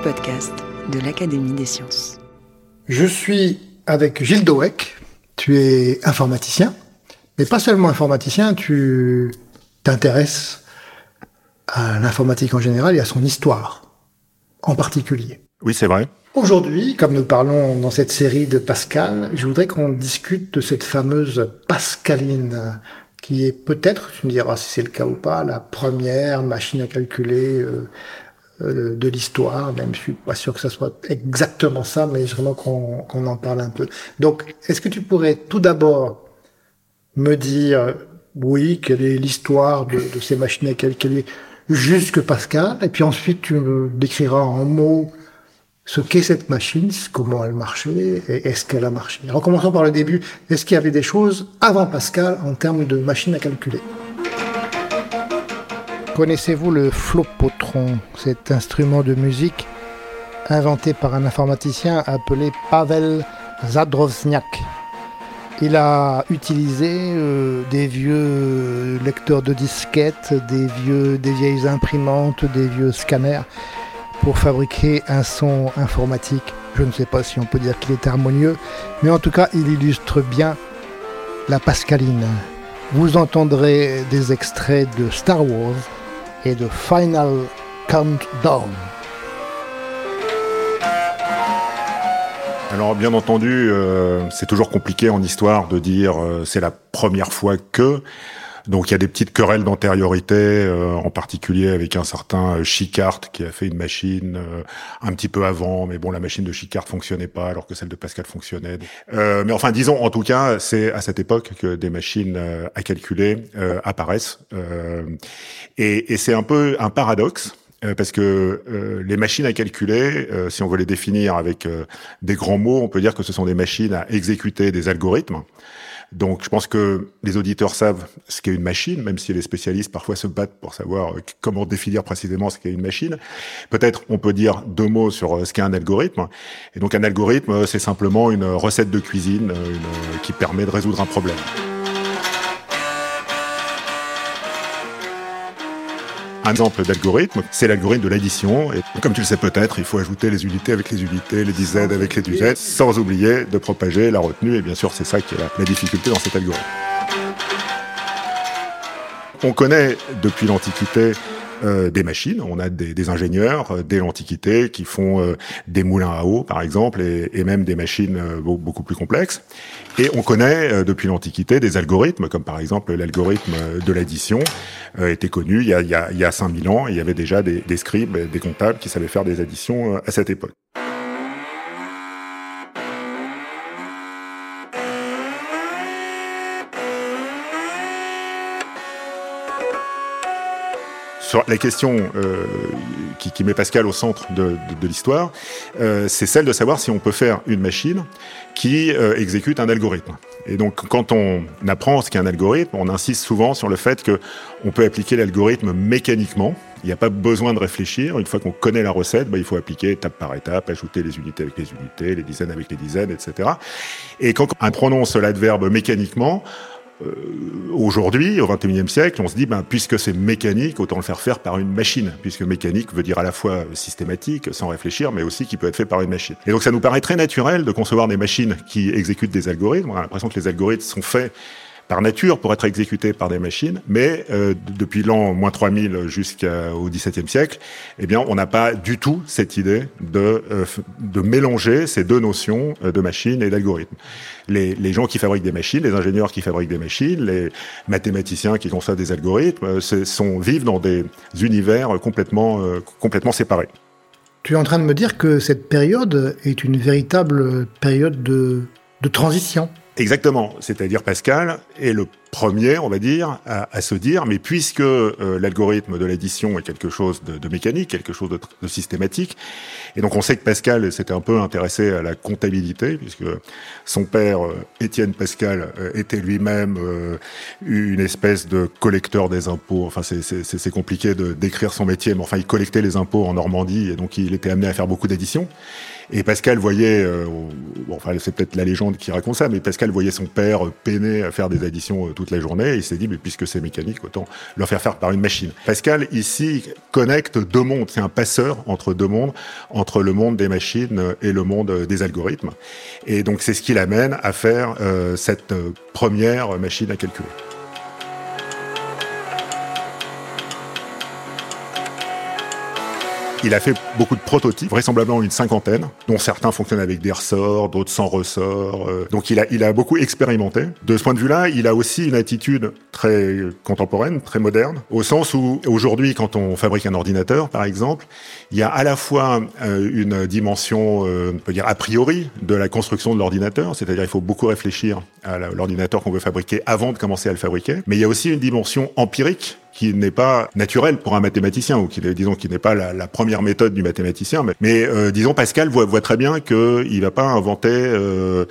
Le podcast de l'Académie des sciences. Je suis avec Gilles Doweck. Tu es informaticien, mais pas seulement informaticien, tu t'intéresses à l'informatique en général et à son histoire en particulier. Oui, c'est vrai. Aujourd'hui, comme nous parlons dans cette série de Pascal, je voudrais qu'on discute de cette fameuse Pascaline, qui est peut-être, tu me diras si c'est le cas ou pas, la première machine à calculer euh, euh, de l'histoire, même je suis pas sûr que ça soit exactement ça, mais vraiment qu'on en parle un peu. Donc, est-ce que tu pourrais tout d'abord me dire, oui, quelle est l'histoire de, de, ces machines à calculer jusque Pascal, et puis ensuite tu me décriras en mots ce qu'est cette machine, comment elle marchait, et est-ce qu'elle a marché? Alors commençons par le début. Est-ce qu'il y avait des choses avant Pascal en termes de machines à calculer? Connaissez-vous le cet instrument de musique inventé par un informaticien appelé Pavel Zadrozniak Il a utilisé euh, des vieux lecteurs de disquettes, des, vieux, des vieilles imprimantes, des vieux scanners pour fabriquer un son informatique. Je ne sais pas si on peut dire qu'il est harmonieux, mais en tout cas, il illustre bien la pascaline. Vous entendrez des extraits de Star Wars et de Final Countdown. Alors bien entendu, euh, c'est toujours compliqué en histoire de dire euh, c'est la première fois que. Donc il y a des petites querelles d'antériorité, euh, en particulier avec un certain Chicart qui a fait une machine euh, un petit peu avant, mais bon la machine de Chicart fonctionnait pas alors que celle de Pascal fonctionnait. Euh, mais enfin disons en tout cas c'est à cette époque que des machines à calculer apparaissent et, et c'est un peu un paradoxe parce que euh, les machines à calculer, euh, si on veut les définir avec euh, des grands mots, on peut dire que ce sont des machines à exécuter des algorithmes. Donc, je pense que les auditeurs savent ce qu'est une machine, même si les spécialistes parfois se battent pour savoir comment définir précisément ce qu'est une machine. Peut-être on peut dire deux mots sur ce qu'est un algorithme. Et donc, un algorithme, c'est simplement une recette de cuisine qui permet de résoudre un problème. Un exemple d'algorithme, c'est l'algorithme de l'addition. Et comme tu le sais peut-être, il faut ajouter les unités avec les unités, les dizaines avec les dizaines, sans oublier de propager la retenue. Et bien sûr, c'est ça qui est la, difficulté dans cet algorithme. On connaît depuis l'Antiquité euh, des machines. On a des, ingénieurs euh, dès l'Antiquité qui font euh, des moulins à eau, par exemple, et, même des machines beaucoup plus complexes. Et on connaît depuis l'Antiquité des algorithmes, comme par exemple l'algorithme de l'addition était connu il y, a, il, y a, il y a 5000 ans. Il y avait déjà des, des scribes, des comptables qui savaient faire des additions à cette époque. Sur la question euh, qui, qui, met Pascal au centre de, de, de l'histoire, euh, c'est celle de savoir si on peut faire une machine qui euh, exécute un algorithme. Et donc, quand on apprend ce qu'est un algorithme, on insiste souvent sur le fait que on peut appliquer l'algorithme mécaniquement. Il n'y a pas besoin de réfléchir. Une fois qu'on connaît la recette, bah, il faut appliquer étape par étape, ajouter les unités avec les unités, les dizaines avec les dizaines, etc. Et quand on prononce l'adverbe mécaniquement, euh, aujourd'hui, au XXIe siècle, on se dit, ben, puisque c'est mécanique, autant le faire faire par une machine, puisque mécanique veut dire à la fois systématique, sans réfléchir, mais aussi qui peut être fait par une machine. Et donc ça nous paraît très naturel de concevoir des machines qui exécutent des algorithmes. On a l'impression que les algorithmes sont faits par nature pour être exécutés par des machines, mais euh, depuis l'an moins 3000 jusqu'au XVIIe siècle, eh bien, on n'a pas du tout cette idée de, euh, de mélanger ces deux notions euh, de machine et d'algorithme. Les, les, gens qui fabriquent des machines, les ingénieurs qui fabriquent des machines, les mathématiciens qui conçoivent des algorithmes, sont, vivent dans des univers complètement, complètement séparés. Tu es en train de me dire que cette période est une véritable période de, de transition Exactement. C'est-à-dire Pascal est le premier, on va dire, à, se dire, mais puisque euh, l'algorithme de l'addition est quelque chose de, mécanique, quelque chose de, systématique, et donc on sait que Pascal s'était un peu intéressé à la comptabilité, puisque son père, euh, Étienne Pascal, euh, était lui-même une espèce de collecteur des impôts. Enfin, c'est compliqué de décrire son métier, mais enfin, il collectait les impôts en Normandie, et donc il était amené à faire beaucoup d'additions. Et Pascal voyait, euh, bon, enfin c'est peut-être la légende qui raconte ça, mais Pascal voyait son père peiner à faire des additions euh, toute la journée, et il s'est dit, mais puisque c'est mécanique, autant le faire faire par une machine. Pascal, ici, connecte deux mondes, c'est un passeur entre deux mondes, entre le monde des machines et le monde des algorithmes. Et donc c'est ce qui l'amène à faire euh, cette première machine à calculer. Il a fait beaucoup de prototypes, vraisemblablement une cinquantaine, dont certains fonctionnent avec des ressorts, d'autres sans ressorts. Euh. donc il a, il a beaucoup expérimenté. De ce point de vue-là, il a aussi une attitude très contemporaine, très moderne, au sens où aujourd'hui, quand on fabrique un ordinateur, par exemple, il y a à la fois euh, une dimension, euh, on peut dire a priori, de la construction de l'ordinateur, c'est-à-dire il faut beaucoup réfléchir à l'ordinateur qu'on veut fabriquer avant de commencer à le fabriquer, mais il y a aussi une dimension empirique qui n'est pas naturel pour un mathématicien ou qui disons qui n'est pas la, première méthode du mathématicien mais, euh, disons Pascal voit, voit très bien que il va pas inventer euh,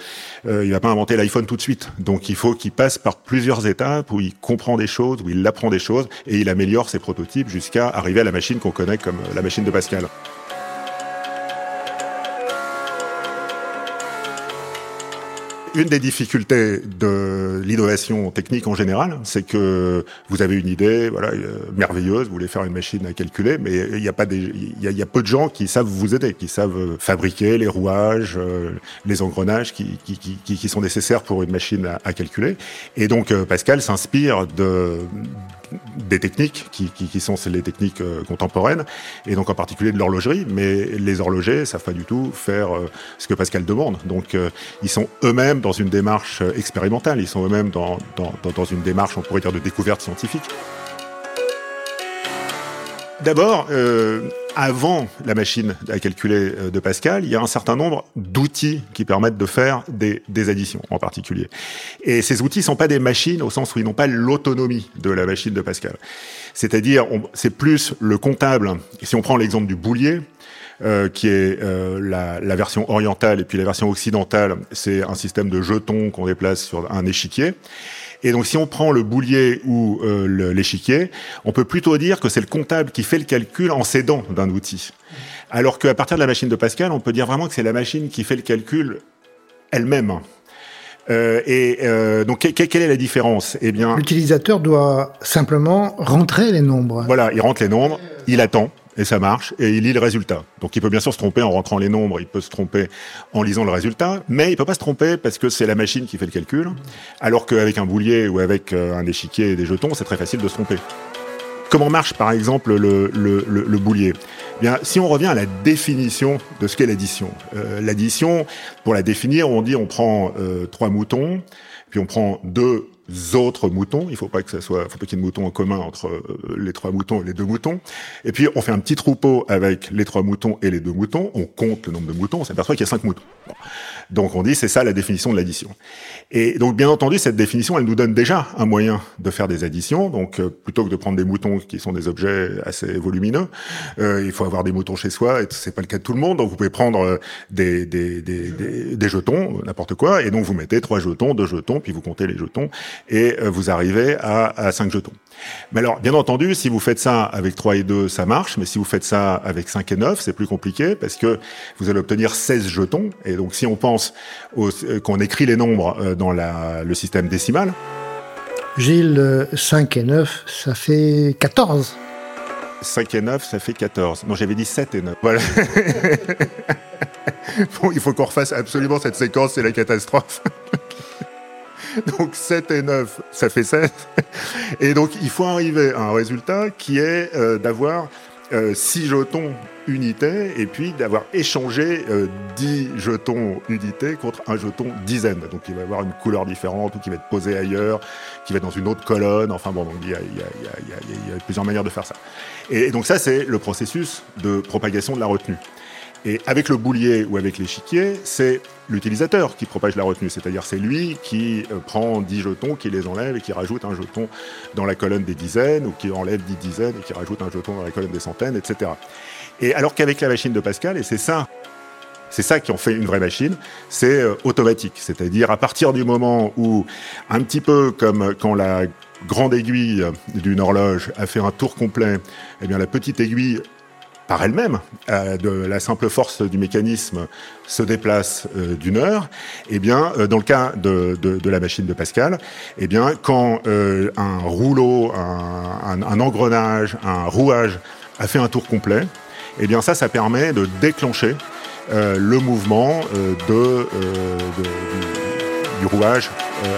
euh, il va pas inventer l'iPhone tout de suite. Donc il faut qu'il passe par plusieurs étapes où il comprend des choses où il apprend des choses et il améliore ses prototypes jusqu'à arriver à la machine qu'on connaît comme la machine de Pascal. Une des difficultés de l'innovation technique en général, c'est que vous avez une idée, voilà, euh, merveilleuse, vous voulez faire une machine à calculer, mais il n'y a pas des, il y a, y peu de gens qui savent vous aider, qui savent fabriquer les rouages, euh, les engrenages qui, sont nécessaires pour une machine à, à calculer. Et donc euh, Pascal s'inspire de des techniques qui, qui, qui, sont les techniques euh, contemporaines, et donc en particulier de l'horlogerie, mais les horlogers savent pas du tout faire euh, ce que Pascal demande. Donc euh, ils sont eux-mêmes dans une démarche expérimentale, ils sont eux-mêmes dans, une démarche, on pourrait dire, de découverte scientifique. D'abord, avant la machine à calculer euh, de Pascal, il y a un certain nombre d'outils qui permettent de faire des, des, additions en particulier. Et ces outils sont pas des machines au sens où ils n'ont pas l'autonomie de la machine de Pascal. C'est-à-dire, c'est plus le comptable. Si on prend l'exemple du boulier, euh, qui est euh, la, la, version orientale et puis la version occidentale, c'est un système de jetons qu'on déplace sur un échiquier. Et donc, si on prend le boulier ou euh, l'échiquier, on peut plutôt dire que c'est le comptable qui fait le calcul en s'aidant d'un outil. Alors qu'à partir de la machine de Pascal, on peut dire vraiment que c'est la machine qui fait le calcul elle-même. Euh, et euh, donc, quelle est la différence? Eh bien, l'utilisateur doit simplement rentrer les nombres. Voilà, il rentre les nombres, il attend et ça marche, et il lit le résultat. Donc il peut bien sûr se tromper en rentrant les nombres, il peut se tromper en lisant le résultat, mais il peut pas se tromper parce que c'est la machine qui fait le calcul, alors qu'avec un boulier ou avec euh, un échiquier et des jetons, c'est très facile de se tromper. Comment marche par exemple le, le, le, boulier? Eh Bien, si on revient à la définition de ce qu'est l'addition, euh, l'addition, pour la définir, on dit on prend euh, trois moutons, puis on prend deux autres moutons. Il faut pas que ça soit, faut pas qu'il y ait de moutons en commun entre euh, les trois moutons et les deux moutons. Et puis on fait un petit troupeau avec les trois moutons et les deux moutons. On compte le nombre de moutons. On s'aperçoit qu'il y a cinq moutons. Donc on dit c'est ça la définition de l'addition. Et donc bien entendu cette définition elle nous donne déjà un moyen de faire des additions. Donc euh, plutôt que de prendre des moutons qui sont des objets assez volumineux, euh, il faut avoir des moutons chez soi et c'est pas le cas de tout le monde. Donc vous pouvez prendre des, des, des, des jetons n'importe quoi et donc vous mettez trois jetons, deux jetons puis vous comptez les jetons et vous arrivez à, à cinq jetons. Mais alors, bien entendu, si vous faites ça avec 3 et 2, ça marche, mais si vous faites ça avec 5 et 9, c'est plus compliqué parce que vous allez obtenir 16 jetons. Et donc, si on pense euh, qu'on écrit les nombres euh, dans la, le système décimal. Gilles, 5 et 9, ça fait 14. 5 et 9, ça fait 14. Non, j'avais dit 7 et 9. Voilà. bon, il faut qu'on refasse absolument cette séquence, c'est la catastrophe. Donc 7 et 9, ça fait 7. Et donc il faut arriver à un résultat qui est euh, d'avoir euh, 6 jetons unités et puis d'avoir échangé euh, 10 jetons unités contre un jeton dizaine. Donc il va avoir une couleur différente ou qui va être posé ailleurs, qui va être dans une autre colonne. Enfin bon, il y a, plusieurs manières de faire ça. Et donc ça, c'est le processus de propagation de la retenue. Et avec le boulier ou avec l'échiquier, c'est l'utilisateur qui propage la retenue, c'est-à-dire c'est lui qui euh, prend 10 jetons, qui les enlève et qui rajoute un jeton dans la colonne des dizaines, ou qui enlève 10 dizaines et qui rajoute un jeton dans la colonne des centaines, etc. Et alors qu'avec la machine de Pascal, et c'est ça c'est ça qui en fait une vraie machine, c'est euh, automatique. C'est-à-dire à partir du moment où, un petit peu comme quand la grande aiguille d'une horloge a fait un tour complet, eh bien la petite aiguille par elle-même, euh, de la simple force du mécanisme, se déplace euh, d'une heure. Eh bien, dans le cas de, la machine de Pascal, eh bien, quand un rouleau, un, engrenage, un rouage a fait un tour complet, eh bien ça, ça permet de déclencher euh, le mouvement euh, euh, du, rouage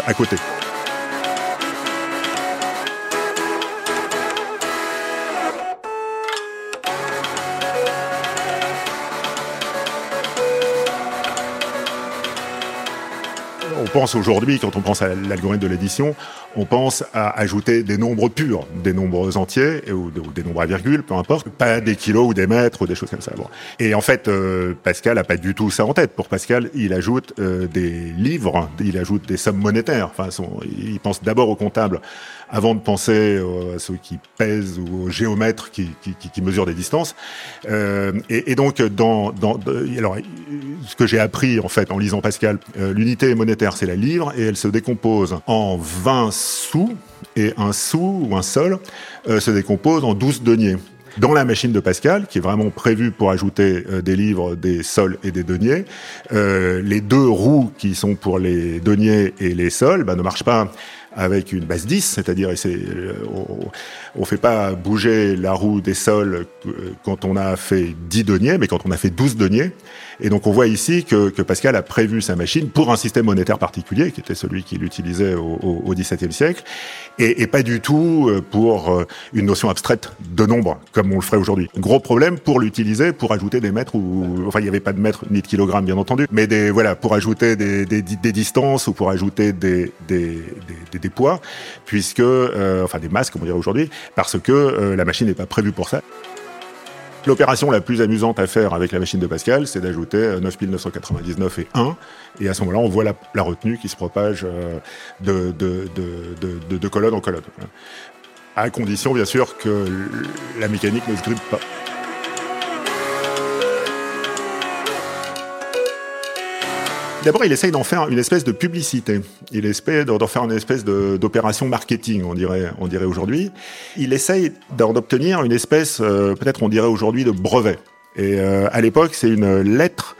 à côté. On pense aujourd'hui, quand on pense à l'algorithme de l'édition, on pense à ajouter des nombres purs, des nombres entiers ou, des nombres à virgule, peu importe, pas des kilos ou des mètres ou des choses comme ça. Et en fait, euh, Pascal a pas du tout ça en tête. Pour Pascal, il ajoute euh, des livres, il ajoute des sommes monétaires. Enfin, il pense d'abord au comptable avant de penser à ceux qui pèsent ou aux géomètres qui, qui, mesurent des distances. Euh, et, donc, dans, dans, alors, ce que j'ai appris en fait en lisant Pascal, l'unité monétaire c'est la livre et elle se décompose en 20 sous et un sou ou un sol euh, se décompose en 12 deniers. Dans la machine de Pascal, qui est vraiment prévue pour ajouter euh, des livres, des sols et des deniers, euh, les deux roues qui sont pour les deniers et les sols bah, ne marchent pas avec une base 10, c'est-à-dire on, ne fait pas bouger la roue des sols quand on a fait 10 deniers, mais quand on a fait 12 deniers. Et donc on voit ici que, Pascal a prévu sa machine pour un système monétaire particulier, qui était celui qu'il utilisait au, XVIIe siècle, et, pas du tout euh, pour euh, une notion abstraite de nombre, comme on le ferait aujourd'hui. Gros problème pour l'utiliser, pour ajouter des mètres, ou enfin il n'y avait pas de mètres ni de kilogrammes bien entendu, mais des voilà pour ajouter des, des, des distances ou pour ajouter des, des, des poids, puisque euh, enfin des masses comme on dirait aujourd'hui, parce que la machine n'est pas prévue pour ça. L'opération la plus amusante à faire avec la machine de Pascal, c'est d'ajouter 9999 euh, et 1, et à ce moment-là, on voit la, retenue qui se propage euh, de, de, colonne en colonne. À condition, bien sûr, que la mécanique ne se grippe pas. D'abord, il essaye d'en faire une espèce de publicité. Il essaie d'en faire une espèce d'opération marketing, on dirait, on dirait aujourd'hui. Il essaye d'en obtenir une espèce, euh, peut-être on dirait aujourd'hui, de brevet. Et euh, à l'époque, c'est une lettre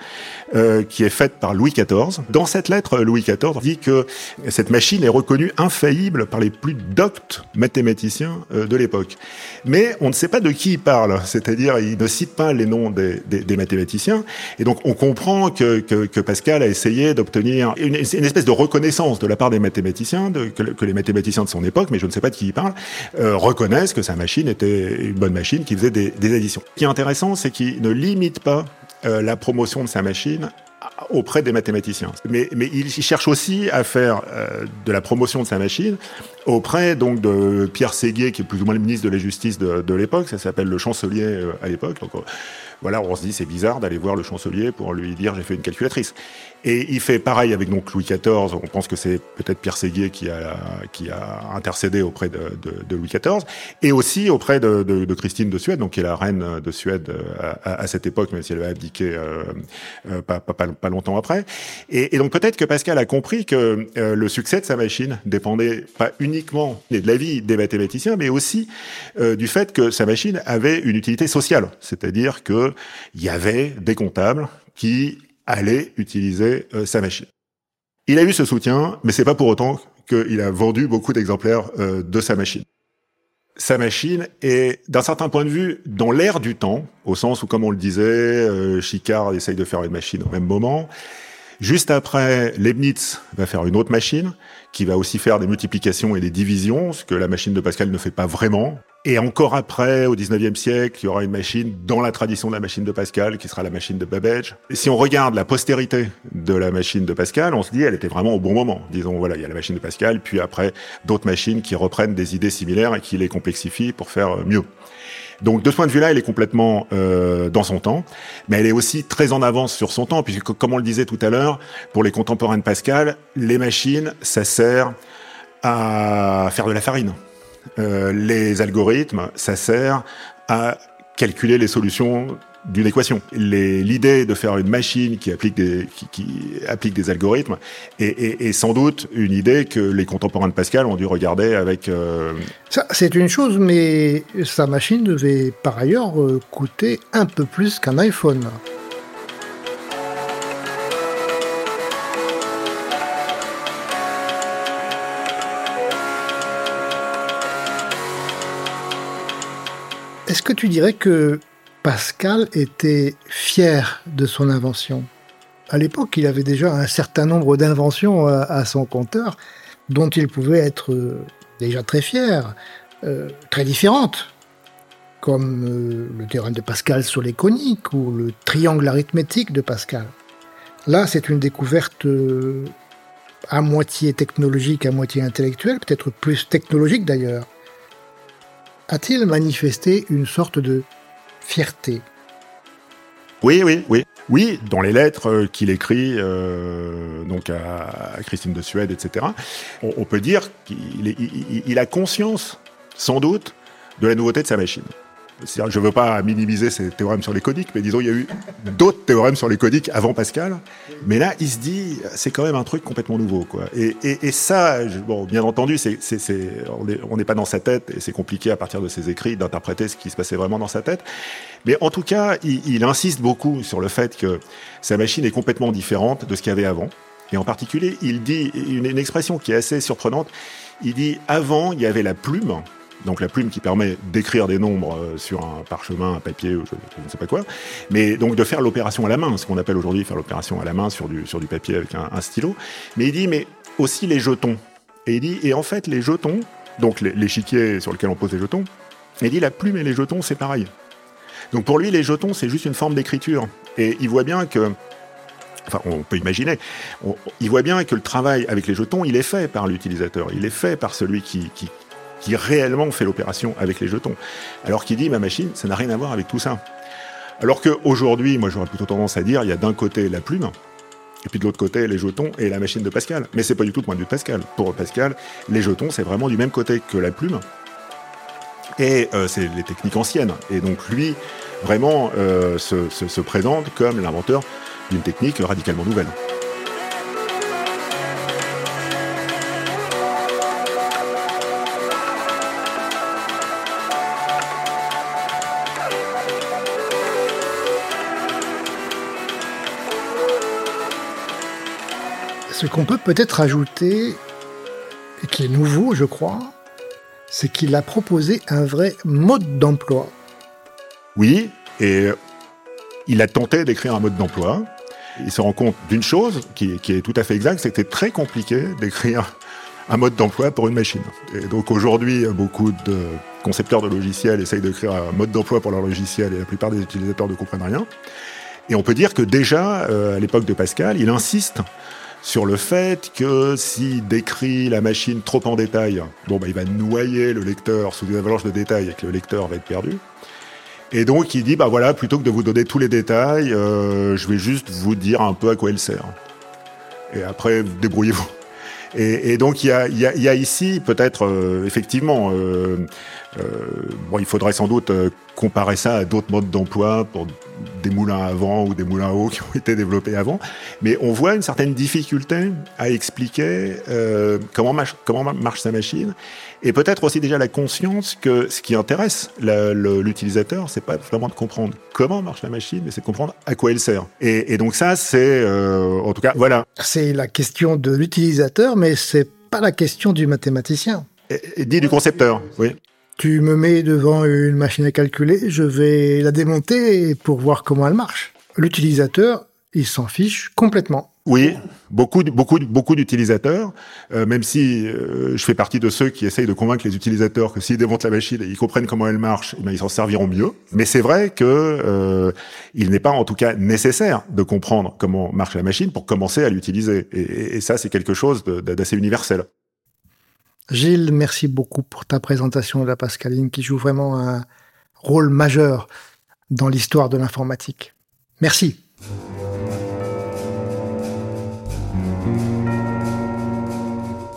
euh, qui est faite par Louis XIV. Dans cette lettre, Louis XIV dit que cette machine est reconnue infaillible par les plus doctes mathématiciens euh, de l'époque. Mais on ne sait pas de qui il parle, c'est-à-dire il ne cite pas les noms des, mathématiciens. Et donc on comprend que, Pascal a essayé d'obtenir une, espèce de reconnaissance de la part des mathématiciens, que, les mathématiciens de son époque, mais je ne sais pas de qui il parle, euh, reconnaissent que sa machine était une bonne machine qui faisait des, des additions. Ce qui est intéressant, c'est qu'il ne limite pas euh, la promotion de sa machine auprès des mathématiciens. Mais, mais il cherche aussi à faire euh, de la promotion de sa machine auprès donc de Pierre Séguier, qui est plus ou moins le ministre de la Justice de, de l'époque. Ça s'appelle le chancelier euh, à l'époque. Donc voilà, on se dit c'est bizarre d'aller voir le chancelier pour lui dire j'ai fait une calculatrice. Et il fait pareil avec donc Louis XIV. On pense que c'est peut-être Pierre Séguier qui a qui a intercédé auprès de, de, de Louis XIV et aussi auprès de, de, Christine de Suède, donc qui est la reine de Suède euh, à, à, cette époque, même si elle a abdiqué euh, euh, pas, pas, pas, longtemps après. Et, donc peut-être que Pascal a compris que euh, le succès de sa machine dépendait pas uniquement de la vie des mathématiciens, mais aussi du fait que sa machine avait une utilité sociale, c'est-à-dire que il y avait des comptables qui allaient utiliser euh, sa machine. Il a eu ce soutien, mais c'est pas pour autant qu'il a vendu beaucoup d'exemplaires euh, de sa machine. Sa machine est, d'un certain point de vue, dans l'air du temps, au sens où, comme on le disait, euh, Chicard essaye de faire une machine au même moment. Juste après, Leibniz va faire une autre machine qui va aussi faire des multiplications et des divisions, ce que la machine de Pascal ne fait pas vraiment. Et encore après, au 19e siècle, il y aura une machine dans la tradition de la machine de Pascal, qui sera la machine de Babbage. Si on regarde la postérité de la machine de Pascal, on se dit elle était vraiment au bon moment. Disons, voilà, il y a la machine de Pascal, puis après d'autres machines qui reprennent des idées similaires et qui les complexifient pour faire mieux. Donc de ce point de vue-là, elle est complètement euh, dans son temps, mais elle est aussi très en avance sur son temps, puisque comme on le disait tout à l'heure, pour les contemporains de Pascal, les machines, ça sert à faire de la farine. Euh, les algorithmes, ça sert à calculer les solutions d'une équation. L'idée de faire une machine qui applique des, algorithmes est, est, sans doute une idée que les contemporains de Pascal ont dû regarder avec... Euh... Ça, c'est une chose, mais sa machine devait par ailleurs euh, coûter un peu plus qu'un iPhone. Est-ce que tu dirais que Pascal était fier de son invention? À l'époque, il avait déjà un certain nombre d'inventions à, son compteur dont il pouvait être euh, déjà très fier, euh, très différentes, comme euh, le théorème de Pascal sur les coniques ou le triangle arithmétique de Pascal. Là, c'est une découverte à moitié technologique, à moitié intellectuelle, peut-être plus technologique d'ailleurs a-t-il manifesté une sorte de fierté? Oui, oui, oui. Oui, dans les lettres euh, qu'il écrit donc à, Christine de Suède, etc., on, peut dire qu'il a conscience, sans doute, de la nouveauté de sa machine. Je ne veux pas minimiser ces théorèmes sur les codiques, mais disons, il y a eu d'autres théorèmes sur les codiques avant Pascal. Mais là, il se dit, c'est quand même un truc complètement nouveau. Quoi. Et, ça, bon, bien entendu, on n'est pas dans sa tête, et c'est compliqué à partir de ses écrits d'interpréter ce qui se passait vraiment dans sa tête. Mais en tout cas, il, insiste beaucoup sur le fait que sa machine est complètement différente de ce qu'il y avait avant. Et en particulier, il dit une expression qui est assez surprenante. Il dit, avant, il y avait la plume, donc la plume qui permet d'écrire des nombres euh, sur un parchemin, un papier, je, ne sais pas quoi, mais donc de faire l'opération à la main, ce qu'on appelle aujourd'hui faire l'opération à la main sur du, papier avec un, stylo. Mais il dit, mais aussi les jetons. Et il dit, et en fait, les jetons, donc l'échiquier sur lequel on pose les jetons, il dit, la plume et les jetons, c'est pareil. Donc pour lui, les jetons, c'est juste une forme d'écriture. Et il voit bien que Enfin, on peut imaginer. Il voit bien que le travail avec les jetons, il est fait par l'utilisateur. Il est fait par celui qui, qui réellement fait l'opération avec les jetons. Alors qu'il dit, ma machine, ça n'a rien à voir avec tout ça. Alors qu'aujourd'hui, moi j'aurais plutôt tendance à dire, il y a d'un côté la plume, et puis de l'autre côté les jetons et la machine de Pascal. Mais c'est pas du tout le point de vue de Pascal. Pour Pascal, les jetons, c'est vraiment du même côté que la plume. Et euh, c'est les techniques anciennes. Et donc lui, vraiment, euh, se, se, se présente comme l'inventeur d'une technique radicalement nouvelle. Ce qu'on peut peut-être ajouter, et qui est nouveau, je crois, c'est qu'il a proposé un vrai mode d'emploi. Oui, et il a tenté d'écrire un mode d'emploi. Il se rend compte d'une chose qui, est tout à fait exacte, c'est très compliqué d'écrire un mode d'emploi pour une machine. Et donc aujourd'hui, beaucoup de concepteurs de logiciels essayent d'écrire un mode d'emploi pour leur logiciel et la plupart des utilisateurs ne comprennent rien. Et on peut dire que déjà, euh, à l'époque de Pascal, il insiste sur le fait que s'il décrit la machine trop en détail, bon, bah, il va noyer le lecteur sous une avalanche de détails et que le lecteur va être perdu. Et donc il dit, bah voilà, plutôt que de vous donner tous les détails, euh, je vais juste vous dire un peu à quoi elle sert. Et après, débrouillez-vous. Et, et, donc il y a, y, a, y a, ici peut-être euh, effectivement, euh, euh, bon, il faudrait sans doute euh, comparer ça à d'autres modes d'emploi pour des moulins à vent ou des moulins à eau qui ont été développés avant, mais on voit une certaine difficulté à expliquer euh, comment, marche, comment marche sa machine, et peut-être aussi déjà la conscience que ce qui intéresse l'utilisateur, c'est pas vraiment de comprendre comment marche la machine, mais c'est de comprendre à quoi elle sert. Et, et donc ça, c'est euh, en tout cas, voilà. C'est la question de l'utilisateur, mais c'est pas la question du mathématicien. Et, et dit du concepteur, oui. Tu me mets devant une machine à calculer, je vais la démonter pour voir comment elle marche. L'utilisateur, il s'en fiche complètement. Oui, beaucoup, beaucoup, beaucoup d'utilisateurs, euh, même si euh, je fais partie de ceux qui essayent de convaincre les utilisateurs que s'ils démontent la machine et ils comprennent comment elle marche, eh bien, ils s'en serviront mieux. Mais c'est vrai que euh, il n'est pas, en tout cas, nécessaire de comprendre comment marche la machine pour commencer à l'utiliser. Et, ça, c'est quelque chose d'assez universel. Gilles, merci beaucoup pour ta présentation de la Pascaline qui joue vraiment un rôle majeur dans l'histoire de l'informatique. Merci.